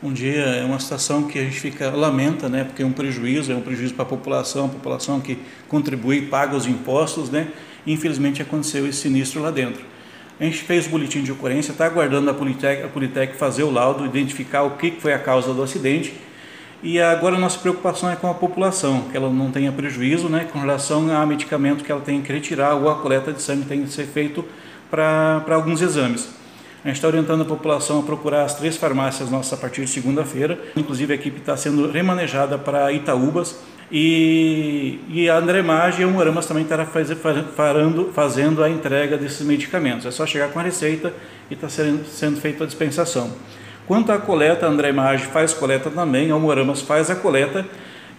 Um dia é uma situação que a gente fica lamenta, né, porque é um prejuízo, é um prejuízo para a população, a população que contribui, paga os impostos, né, infelizmente aconteceu esse sinistro lá dentro. A gente fez o boletim de ocorrência, está aguardando a Politec, a Politec fazer o laudo, identificar o que foi a causa do acidente, e agora a nossa preocupação é com a população, que ela não tenha prejuízo, né, com relação a medicamento que ela tem que retirar ou a coleta de sangue tem que ser feito para alguns exames. A gente está orientando a população a procurar as três farmácias nossas a partir de segunda-feira. Inclusive a equipe está sendo remanejada para Itaúbas e, e a Andremage e a Moramas também estará faz, farando, fazendo a entrega desses medicamentos. É só chegar com a receita e está sendo, sendo feita a dispensação. Quanto à coleta, a Andremage faz coleta também, a Moramas faz a coleta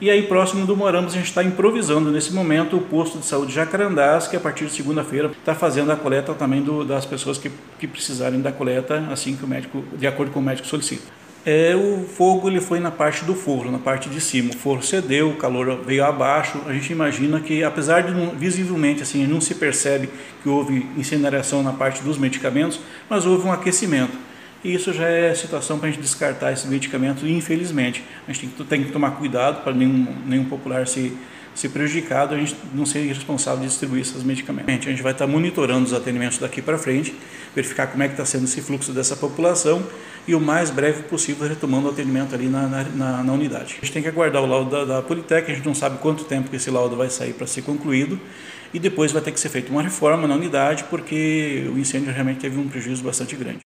e aí, próximo do Moramos, a gente está improvisando nesse momento o posto de saúde Jacarandás, que a partir de segunda-feira está fazendo a coleta também do, das pessoas que, que precisarem da coleta, assim que o médico, de acordo com o médico solicita. É, o fogo ele foi na parte do forro, na parte de cima. O forro cedeu, o calor veio abaixo. A gente imagina que, apesar de não, visivelmente assim não se percebe que houve incineração na parte dos medicamentos, mas houve um aquecimento. E isso já é situação para a gente descartar esse medicamento, infelizmente. A gente tem que, tem que tomar cuidado para nenhum, nenhum popular se, se prejudicado, a gente não ser responsável de distribuir esses medicamentos. A gente vai estar monitorando os atendimentos daqui para frente, verificar como é que está sendo esse fluxo dessa população e o mais breve possível retomando o atendimento ali na, na, na unidade. A gente tem que aguardar o laudo da, da Politec, a gente não sabe quanto tempo que esse laudo vai sair para ser concluído e depois vai ter que ser feita uma reforma na unidade porque o incêndio realmente teve um prejuízo bastante grande.